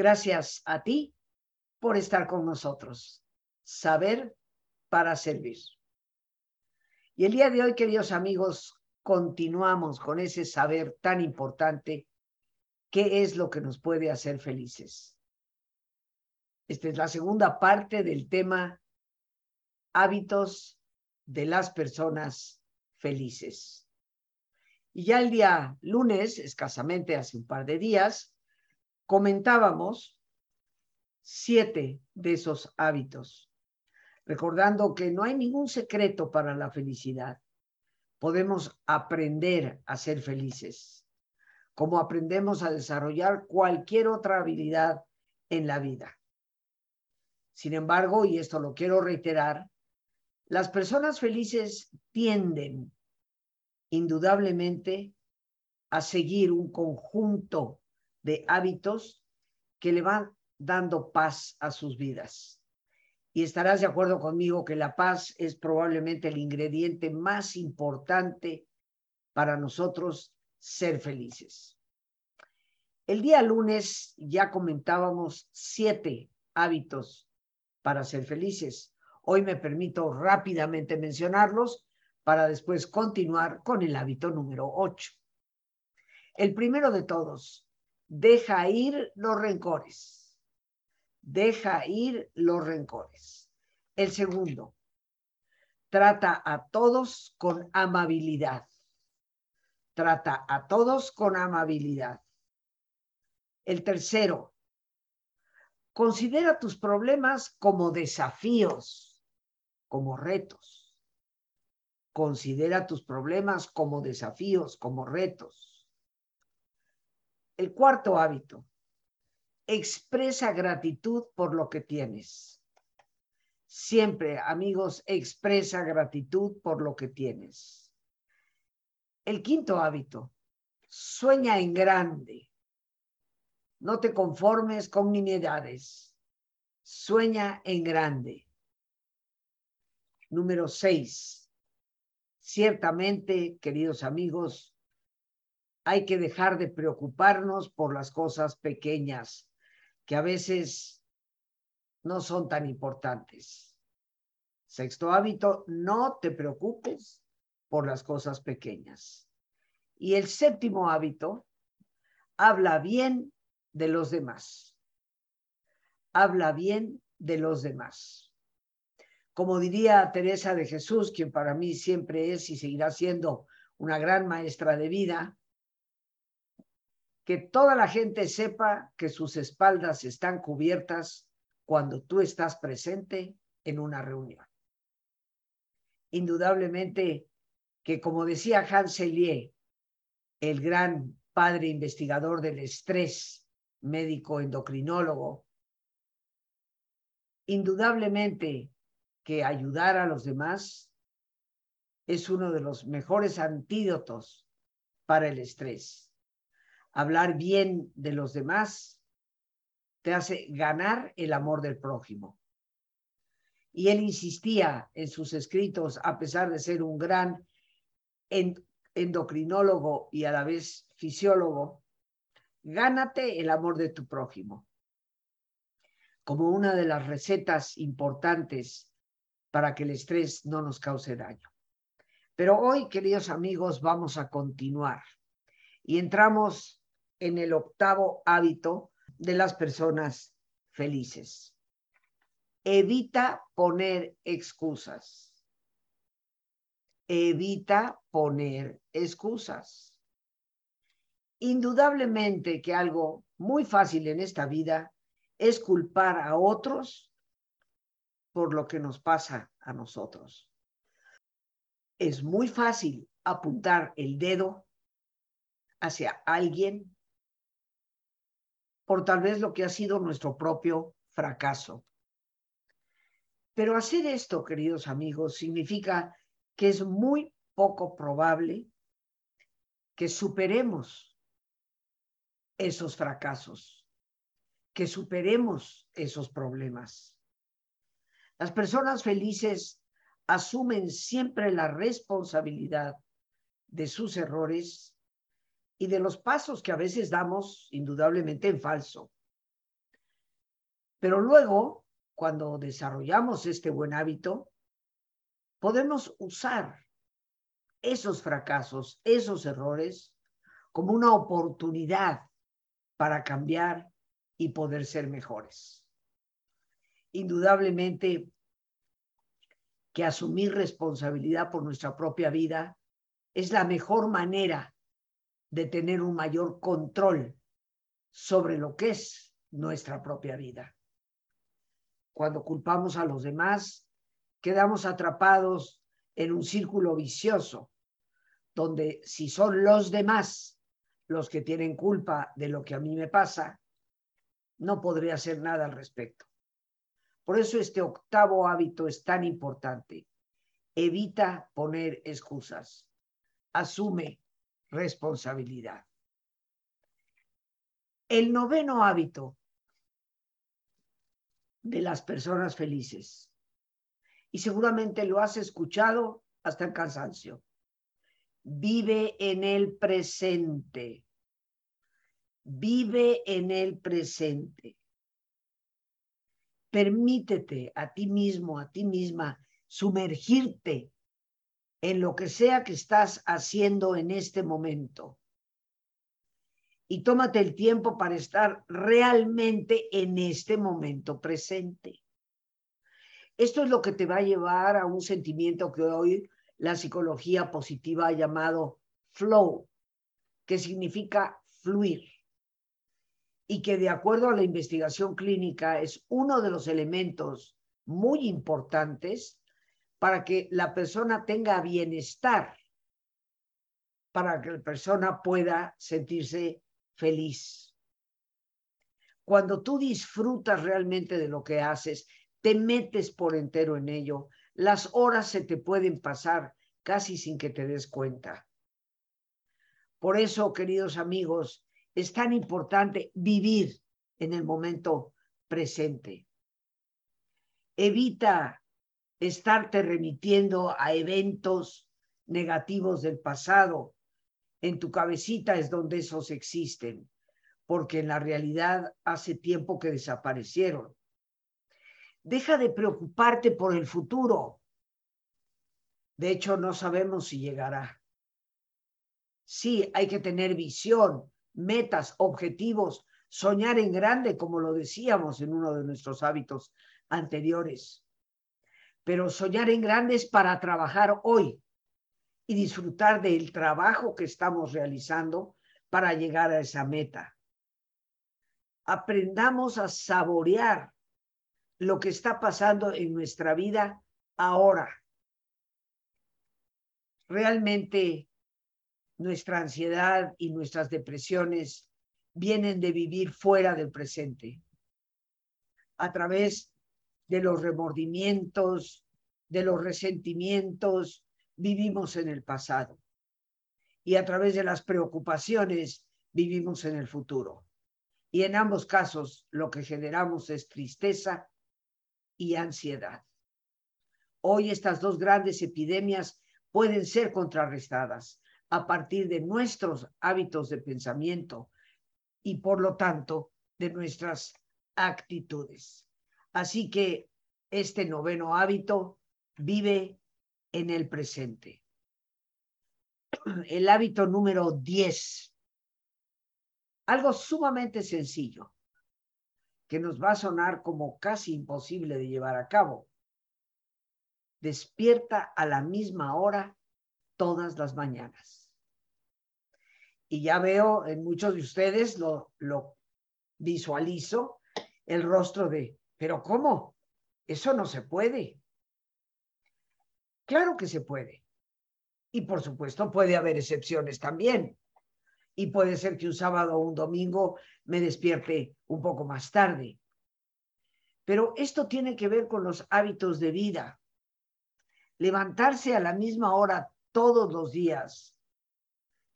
Gracias a ti por estar con nosotros. Saber para servir. Y el día de hoy, queridos amigos, continuamos con ese saber tan importante, qué es lo que nos puede hacer felices. Esta es la segunda parte del tema hábitos de las personas felices. Y ya el día lunes, escasamente hace un par de días, comentábamos siete de esos hábitos, recordando que no hay ningún secreto para la felicidad. Podemos aprender a ser felices, como aprendemos a desarrollar cualquier otra habilidad en la vida. Sin embargo, y esto lo quiero reiterar, las personas felices tienden indudablemente a seguir un conjunto de hábitos que le van dando paz a sus vidas. Y estarás de acuerdo conmigo que la paz es probablemente el ingrediente más importante para nosotros ser felices. El día lunes ya comentábamos siete hábitos para ser felices. Hoy me permito rápidamente mencionarlos para después continuar con el hábito número 8. El primero de todos, deja ir los rencores. Deja ir los rencores. El segundo, trata a todos con amabilidad. Trata a todos con amabilidad. El tercero, considera tus problemas como desafíos, como retos. Considera tus problemas como desafíos, como retos. El cuarto hábito, expresa gratitud por lo que tienes. Siempre, amigos, expresa gratitud por lo que tienes. El quinto hábito, sueña en grande. No te conformes con nimiedades. Sueña en grande. Número seis, Ciertamente, queridos amigos, hay que dejar de preocuparnos por las cosas pequeñas que a veces no son tan importantes. Sexto hábito, no te preocupes por las cosas pequeñas. Y el séptimo hábito, habla bien de los demás. Habla bien de los demás. Como diría Teresa de Jesús, quien para mí siempre es y seguirá siendo una gran maestra de vida, que toda la gente sepa que sus espaldas están cubiertas cuando tú estás presente en una reunión. Indudablemente que, como decía Hans Selye, el gran padre investigador del estrés, médico endocrinólogo, indudablemente que ayudar a los demás es uno de los mejores antídotos para el estrés. Hablar bien de los demás te hace ganar el amor del prójimo. Y él insistía en sus escritos, a pesar de ser un gran endocrinólogo y a la vez fisiólogo, gánate el amor de tu prójimo. Como una de las recetas importantes para que el estrés no nos cause daño. Pero hoy, queridos amigos, vamos a continuar y entramos en el octavo hábito de las personas felices. Evita poner excusas. Evita poner excusas. Indudablemente que algo muy fácil en esta vida es culpar a otros por lo que nos pasa a nosotros. Es muy fácil apuntar el dedo hacia alguien por tal vez lo que ha sido nuestro propio fracaso. Pero hacer esto, queridos amigos, significa que es muy poco probable que superemos esos fracasos, que superemos esos problemas. Las personas felices asumen siempre la responsabilidad de sus errores y de los pasos que a veces damos indudablemente en falso. Pero luego, cuando desarrollamos este buen hábito, podemos usar esos fracasos, esos errores, como una oportunidad para cambiar y poder ser mejores. Indudablemente que asumir responsabilidad por nuestra propia vida es la mejor manera de tener un mayor control sobre lo que es nuestra propia vida. Cuando culpamos a los demás, quedamos atrapados en un círculo vicioso, donde si son los demás los que tienen culpa de lo que a mí me pasa, no podré hacer nada al respecto. Por eso este octavo hábito es tan importante. Evita poner excusas. Asume responsabilidad. El noveno hábito de las personas felices. Y seguramente lo has escuchado hasta el cansancio. Vive en el presente. Vive en el presente. Permítete a ti mismo, a ti misma, sumergirte en lo que sea que estás haciendo en este momento. Y tómate el tiempo para estar realmente en este momento presente. Esto es lo que te va a llevar a un sentimiento que hoy la psicología positiva ha llamado flow, que significa fluir. Y que de acuerdo a la investigación clínica es uno de los elementos muy importantes para que la persona tenga bienestar, para que la persona pueda sentirse feliz. Cuando tú disfrutas realmente de lo que haces, te metes por entero en ello, las horas se te pueden pasar casi sin que te des cuenta. Por eso, queridos amigos, es tan importante vivir en el momento presente. Evita estarte remitiendo a eventos negativos del pasado. En tu cabecita es donde esos existen, porque en la realidad hace tiempo que desaparecieron. Deja de preocuparte por el futuro. De hecho, no sabemos si llegará. Sí, hay que tener visión, metas, objetivos, soñar en grande, como lo decíamos en uno de nuestros hábitos anteriores pero soñar en grandes para trabajar hoy y disfrutar del trabajo que estamos realizando para llegar a esa meta. Aprendamos a saborear lo que está pasando en nuestra vida ahora. Realmente nuestra ansiedad y nuestras depresiones vienen de vivir fuera del presente, a través de los remordimientos, de los resentimientos, vivimos en el pasado. Y a través de las preocupaciones, vivimos en el futuro. Y en ambos casos, lo que generamos es tristeza y ansiedad. Hoy estas dos grandes epidemias pueden ser contrarrestadas a partir de nuestros hábitos de pensamiento y por lo tanto de nuestras actitudes. Así que este noveno hábito vive en el presente. El hábito número 10. Algo sumamente sencillo, que nos va a sonar como casi imposible de llevar a cabo. Despierta a la misma hora todas las mañanas. Y ya veo en muchos de ustedes, lo, lo visualizo, el rostro de pero ¿cómo? Eso no se puede. Claro que se puede. Y por supuesto puede haber excepciones también. Y puede ser que un sábado o un domingo me despierte un poco más tarde. Pero esto tiene que ver con los hábitos de vida. Levantarse a la misma hora todos los días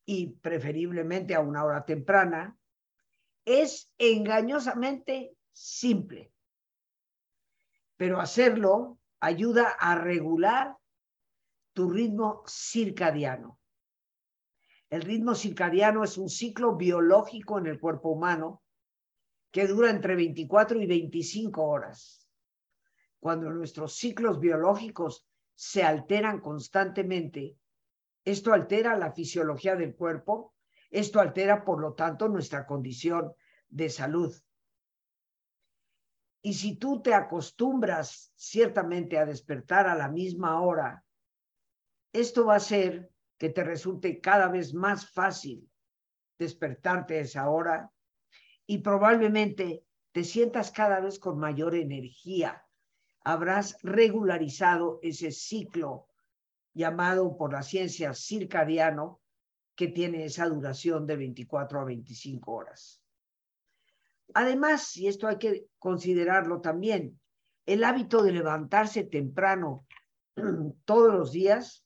y preferiblemente a una hora temprana es engañosamente simple pero hacerlo ayuda a regular tu ritmo circadiano. El ritmo circadiano es un ciclo biológico en el cuerpo humano que dura entre 24 y 25 horas. Cuando nuestros ciclos biológicos se alteran constantemente, esto altera la fisiología del cuerpo, esto altera, por lo tanto, nuestra condición de salud. Y si tú te acostumbras ciertamente a despertar a la misma hora, esto va a hacer que te resulte cada vez más fácil despertarte a esa hora y probablemente te sientas cada vez con mayor energía. Habrás regularizado ese ciclo llamado por la ciencia circadiano que tiene esa duración de 24 a 25 horas. Además, y esto hay que considerarlo también, el hábito de levantarse temprano todos los días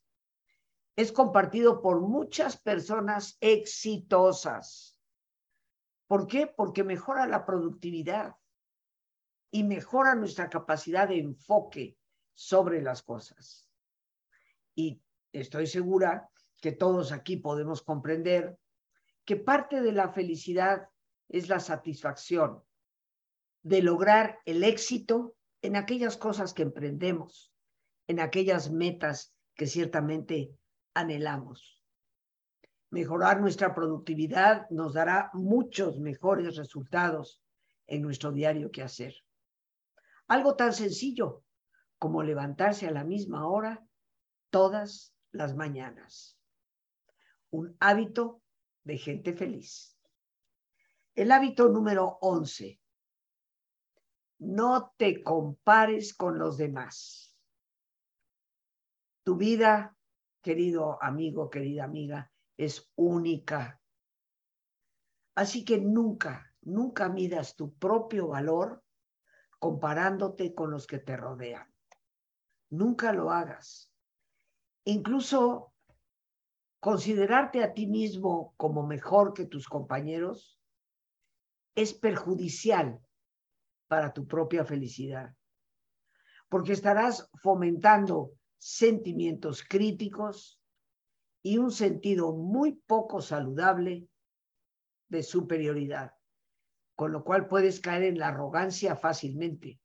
es compartido por muchas personas exitosas. ¿Por qué? Porque mejora la productividad y mejora nuestra capacidad de enfoque sobre las cosas. Y estoy segura que todos aquí podemos comprender que parte de la felicidad es la satisfacción de lograr el éxito en aquellas cosas que emprendemos, en aquellas metas que ciertamente anhelamos. Mejorar nuestra productividad nos dará muchos mejores resultados en nuestro diario que hacer. Algo tan sencillo como levantarse a la misma hora todas las mañanas. Un hábito de gente feliz. El hábito número 11. No te compares con los demás. Tu vida, querido amigo, querida amiga, es única. Así que nunca, nunca midas tu propio valor comparándote con los que te rodean. Nunca lo hagas. Incluso considerarte a ti mismo como mejor que tus compañeros es perjudicial para tu propia felicidad, porque estarás fomentando sentimientos críticos y un sentido muy poco saludable de superioridad, con lo cual puedes caer en la arrogancia fácilmente.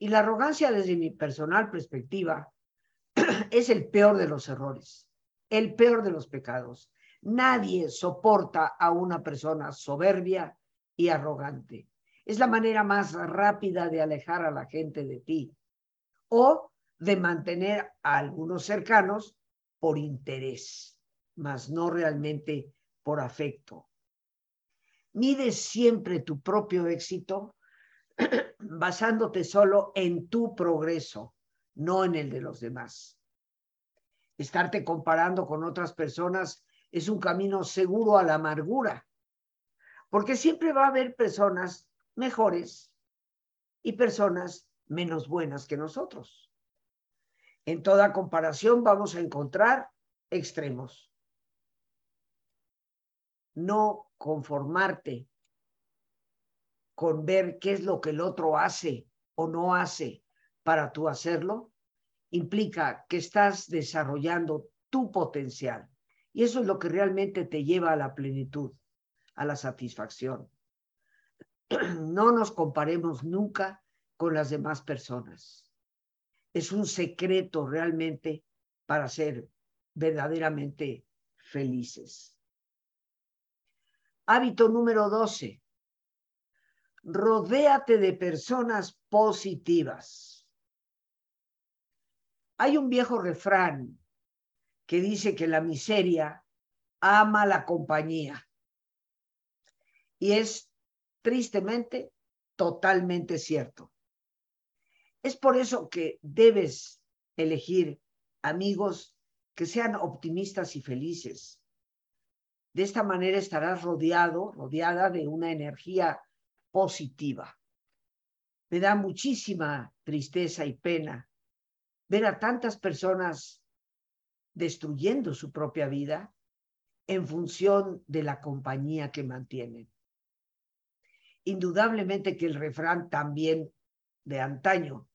Y la arrogancia desde mi personal perspectiva es el peor de los errores, el peor de los pecados. Nadie soporta a una persona soberbia y arrogante. Es la manera más rápida de alejar a la gente de ti o de mantener a algunos cercanos por interés, mas no realmente por afecto. Mide siempre tu propio éxito basándote solo en tu progreso, no en el de los demás. Estarte comparando con otras personas es un camino seguro a la amargura porque siempre va a haber personas mejores y personas menos buenas que nosotros. En toda comparación vamos a encontrar extremos. No conformarte con ver qué es lo que el otro hace o no hace para tú hacerlo, implica que estás desarrollando tu potencial. Y eso es lo que realmente te lleva a la plenitud a la satisfacción. No nos comparemos nunca con las demás personas. Es un secreto realmente para ser verdaderamente felices. Hábito número 12. Rodéate de personas positivas. Hay un viejo refrán que dice que la miseria ama la compañía. Y es tristemente totalmente cierto. Es por eso que debes elegir amigos que sean optimistas y felices. De esta manera estarás rodeado, rodeada de una energía positiva. Me da muchísima tristeza y pena ver a tantas personas destruyendo su propia vida en función de la compañía que mantienen indudablemente que el refrán también de antaño,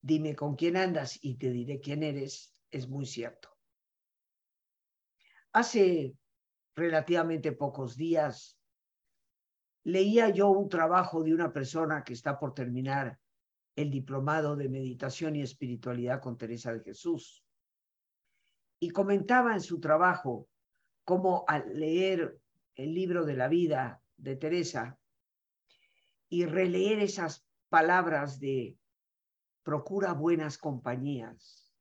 dime con quién andas y te diré quién eres, es muy cierto. Hace relativamente pocos días leía yo un trabajo de una persona que está por terminar el diplomado de meditación y espiritualidad con Teresa de Jesús. Y comentaba en su trabajo cómo al leer el libro de la vida de Teresa y releer esas palabras de procura buenas compañías,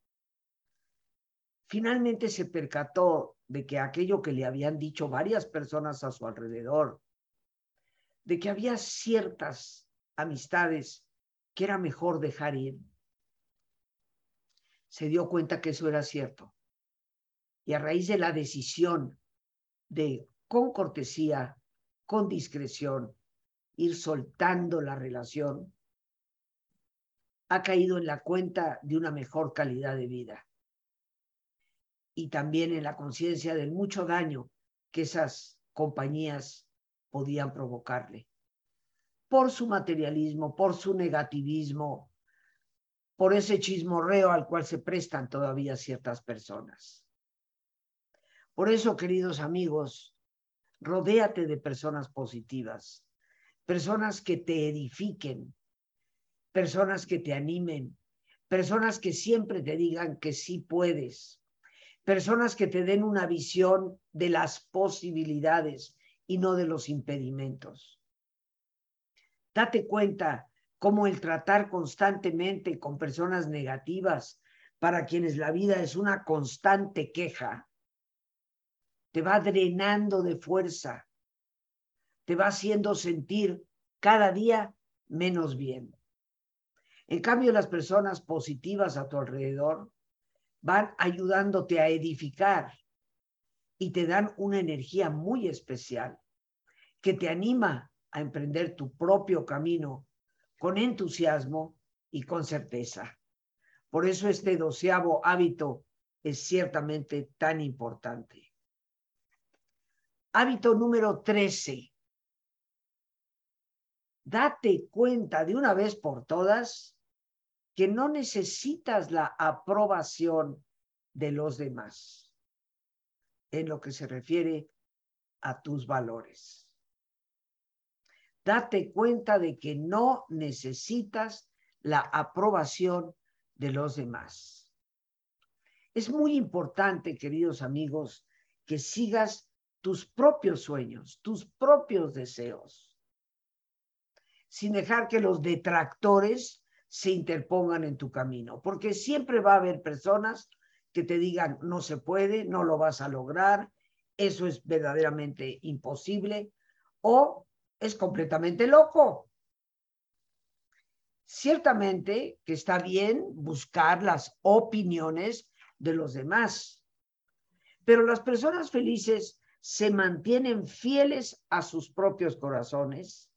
finalmente se percató de que aquello que le habían dicho varias personas a su alrededor, de que había ciertas amistades que era mejor dejar ir, se dio cuenta que eso era cierto. Y a raíz de la decisión de, con cortesía, con discreción, ir soltando la relación, ha caído en la cuenta de una mejor calidad de vida. Y también en la conciencia del mucho daño que esas compañías podían provocarle. Por su materialismo, por su negativismo, por ese chismorreo al cual se prestan todavía ciertas personas. Por eso, queridos amigos, rodéate de personas positivas, personas que te edifiquen, personas que te animen, personas que siempre te digan que sí puedes, personas que te den una visión de las posibilidades y no de los impedimentos. Date cuenta cómo el tratar constantemente con personas negativas para quienes la vida es una constante queja, te va drenando de fuerza, te va haciendo sentir cada día menos bien. En cambio, las personas positivas a tu alrededor van ayudándote a edificar y te dan una energía muy especial que te anima a emprender tu propio camino con entusiasmo y con certeza. Por eso este doceavo hábito es ciertamente tan importante. Hábito número 13. Date cuenta de una vez por todas que no necesitas la aprobación de los demás en lo que se refiere a tus valores. Date cuenta de que no necesitas la aprobación de los demás. Es muy importante, queridos amigos, que sigas tus propios sueños, tus propios deseos, sin dejar que los detractores se interpongan en tu camino, porque siempre va a haber personas que te digan, no se puede, no lo vas a lograr, eso es verdaderamente imposible, o es completamente loco. Ciertamente que está bien buscar las opiniones de los demás, pero las personas felices se mantienen fieles a sus propios corazones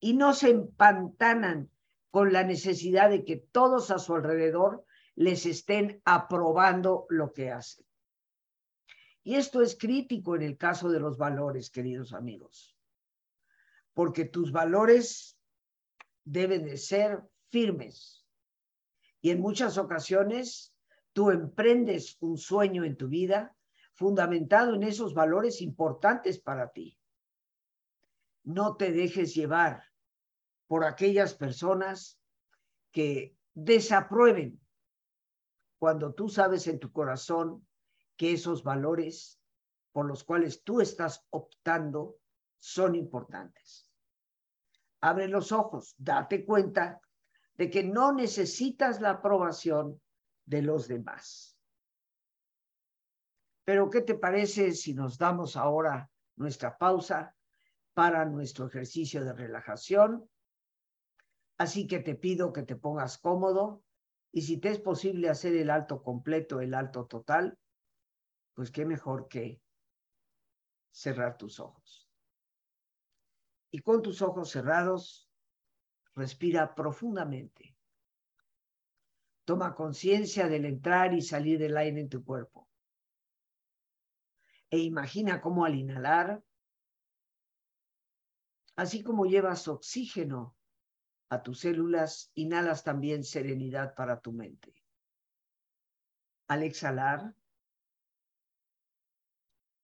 y no se empantanan con la necesidad de que todos a su alrededor les estén aprobando lo que hacen. Y esto es crítico en el caso de los valores, queridos amigos, porque tus valores deben de ser firmes. Y en muchas ocasiones tú emprendes un sueño en tu vida fundamentado en esos valores importantes para ti. No te dejes llevar por aquellas personas que desaprueben cuando tú sabes en tu corazón que esos valores por los cuales tú estás optando son importantes. Abre los ojos, date cuenta de que no necesitas la aprobación de los demás. Pero, ¿qué te parece si nos damos ahora nuestra pausa para nuestro ejercicio de relajación? Así que te pido que te pongas cómodo y si te es posible hacer el alto completo, el alto total, pues qué mejor que cerrar tus ojos. Y con tus ojos cerrados, respira profundamente. Toma conciencia del entrar y salir del aire en tu cuerpo. E imagina cómo al inhalar, así como llevas oxígeno a tus células, inhalas también serenidad para tu mente. Al exhalar,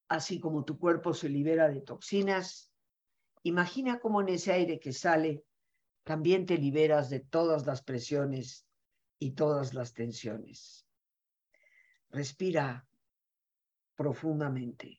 así como tu cuerpo se libera de toxinas, Imagina cómo en ese aire que sale también te liberas de todas las presiones y todas las tensiones. Respira profundamente.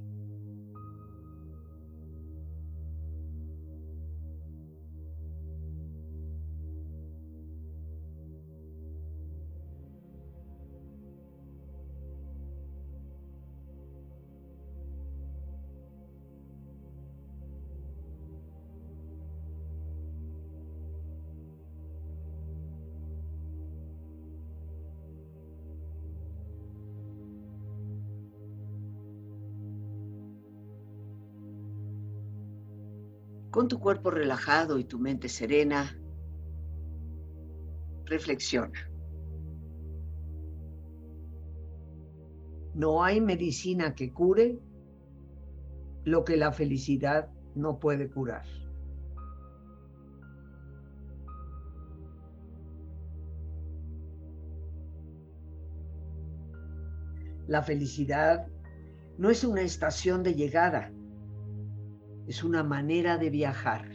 Con tu cuerpo relajado y tu mente serena, reflexiona. No hay medicina que cure lo que la felicidad no puede curar. La felicidad no es una estación de llegada, es una manera de viajar.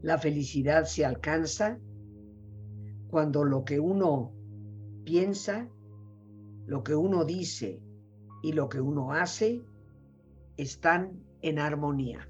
La felicidad se alcanza cuando lo que uno piensa, lo que uno dice y lo que uno hace están en armonía.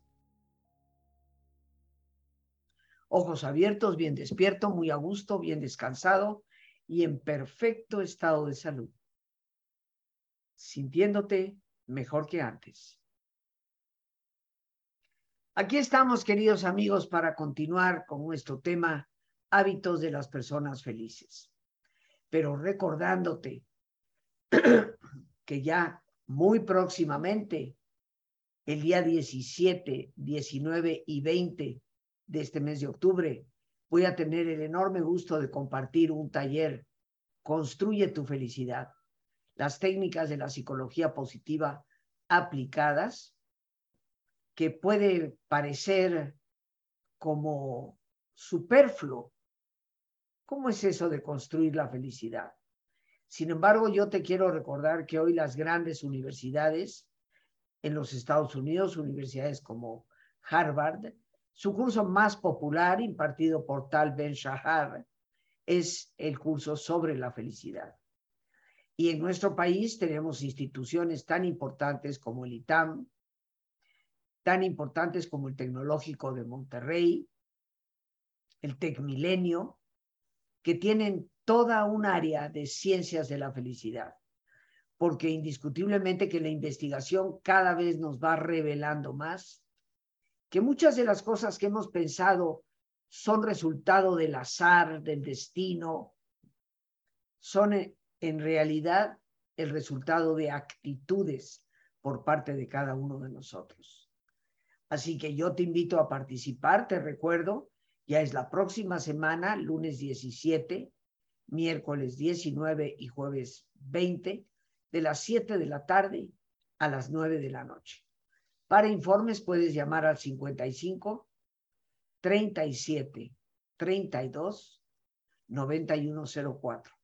Ojos abiertos, bien despierto, muy a gusto, bien descansado y en perfecto estado de salud, sintiéndote mejor que antes. Aquí estamos, queridos amigos, para continuar con nuestro tema hábitos de las personas felices. Pero recordándote que ya muy próximamente, el día 17, 19 y 20 de este mes de octubre, voy a tener el enorme gusto de compartir un taller, Construye tu felicidad, las técnicas de la psicología positiva aplicadas, que puede parecer como superfluo. ¿Cómo es eso de construir la felicidad? Sin embargo, yo te quiero recordar que hoy las grandes universidades en los Estados Unidos, universidades como Harvard, su curso más popular, impartido por Tal Ben Shahar, es el curso sobre la felicidad. Y en nuestro país tenemos instituciones tan importantes como el ITAM, tan importantes como el Tecnológico de Monterrey, el Tecmilenio, que tienen toda un área de ciencias de la felicidad, porque indiscutiblemente que la investigación cada vez nos va revelando más que muchas de las cosas que hemos pensado son resultado del azar, del destino, son en realidad el resultado de actitudes por parte de cada uno de nosotros. Así que yo te invito a participar, te recuerdo, ya es la próxima semana, lunes 17, miércoles 19 y jueves 20, de las 7 de la tarde a las 9 de la noche. Para informes puedes llamar al 55 37 32 9104.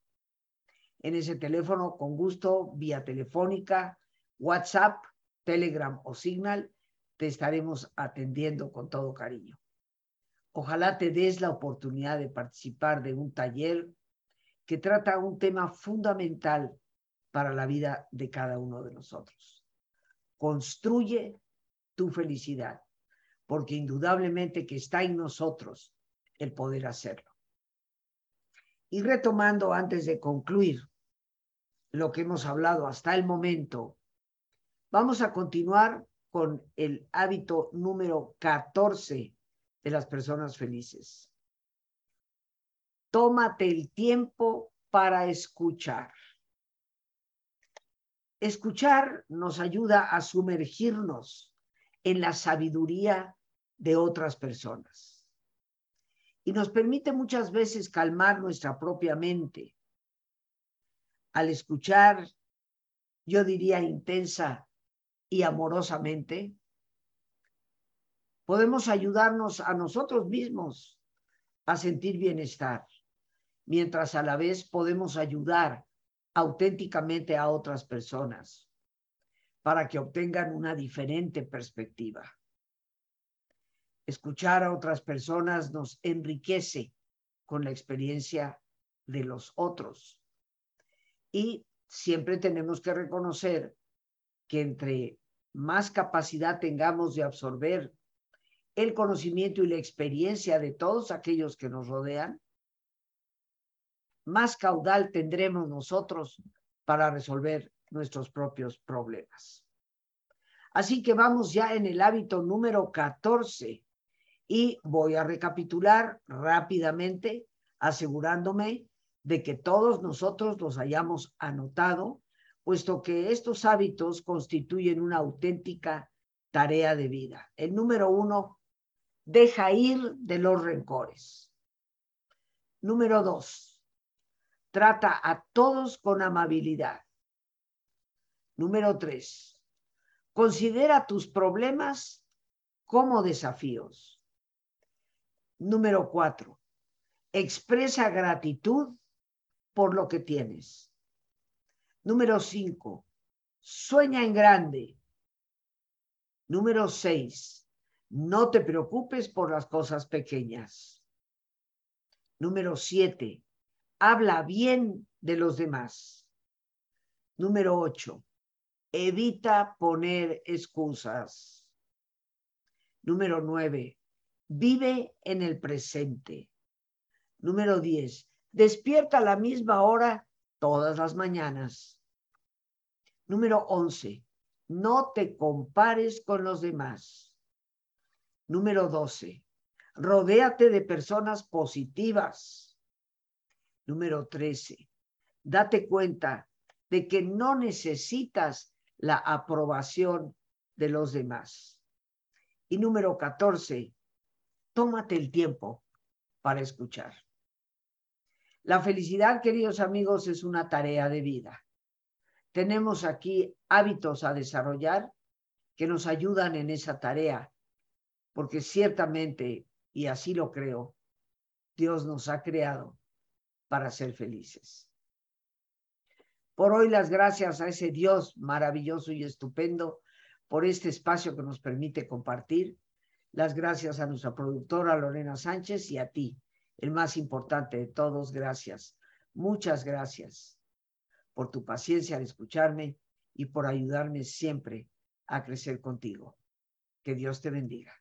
En ese teléfono, con gusto, vía telefónica, WhatsApp, Telegram o Signal, te estaremos atendiendo con todo cariño. Ojalá te des la oportunidad de participar de un taller que trata un tema fundamental para la vida de cada uno de nosotros. Construye tu felicidad, porque indudablemente que está en nosotros el poder hacerlo. Y retomando antes de concluir lo que hemos hablado hasta el momento, vamos a continuar con el hábito número 14 de las personas felices. tómate el tiempo para escuchar. Escuchar nos ayuda a sumergirnos en la sabiduría de otras personas y nos permite muchas veces calmar nuestra propia mente. Al escuchar, yo diría intensa y amorosamente, podemos ayudarnos a nosotros mismos a sentir bienestar, mientras a la vez podemos ayudar auténticamente a otras personas para que obtengan una diferente perspectiva. Escuchar a otras personas nos enriquece con la experiencia de los otros. Y siempre tenemos que reconocer que entre más capacidad tengamos de absorber el conocimiento y la experiencia de todos aquellos que nos rodean, más caudal tendremos nosotros para resolver nuestros propios problemas. Así que vamos ya en el hábito número 14 y voy a recapitular rápidamente, asegurándome de que todos nosotros los hayamos anotado, puesto que estos hábitos constituyen una auténtica tarea de vida. El número uno, deja ir de los rencores. Número dos, trata a todos con amabilidad. Número tres, considera tus problemas como desafíos. Número cuatro, expresa gratitud por lo que tienes. Número cinco, sueña en grande. Número seis, no te preocupes por las cosas pequeñas. Número siete, habla bien de los demás. Número ocho, evita poner excusas. Número nueve, vive en el presente. Número diez, despierta a la misma hora todas las mañanas. Número once, no te compares con los demás. Número doce, rodéate de personas positivas. Número trece, date cuenta de que no necesitas la aprobación de los demás. Y número 14, tómate el tiempo para escuchar. La felicidad, queridos amigos, es una tarea de vida. Tenemos aquí hábitos a desarrollar que nos ayudan en esa tarea, porque ciertamente, y así lo creo, Dios nos ha creado para ser felices. Por hoy las gracias a ese Dios maravilloso y estupendo por este espacio que nos permite compartir. Las gracias a nuestra productora Lorena Sánchez y a ti, el más importante de todos, gracias. Muchas gracias por tu paciencia al escucharme y por ayudarme siempre a crecer contigo. Que Dios te bendiga.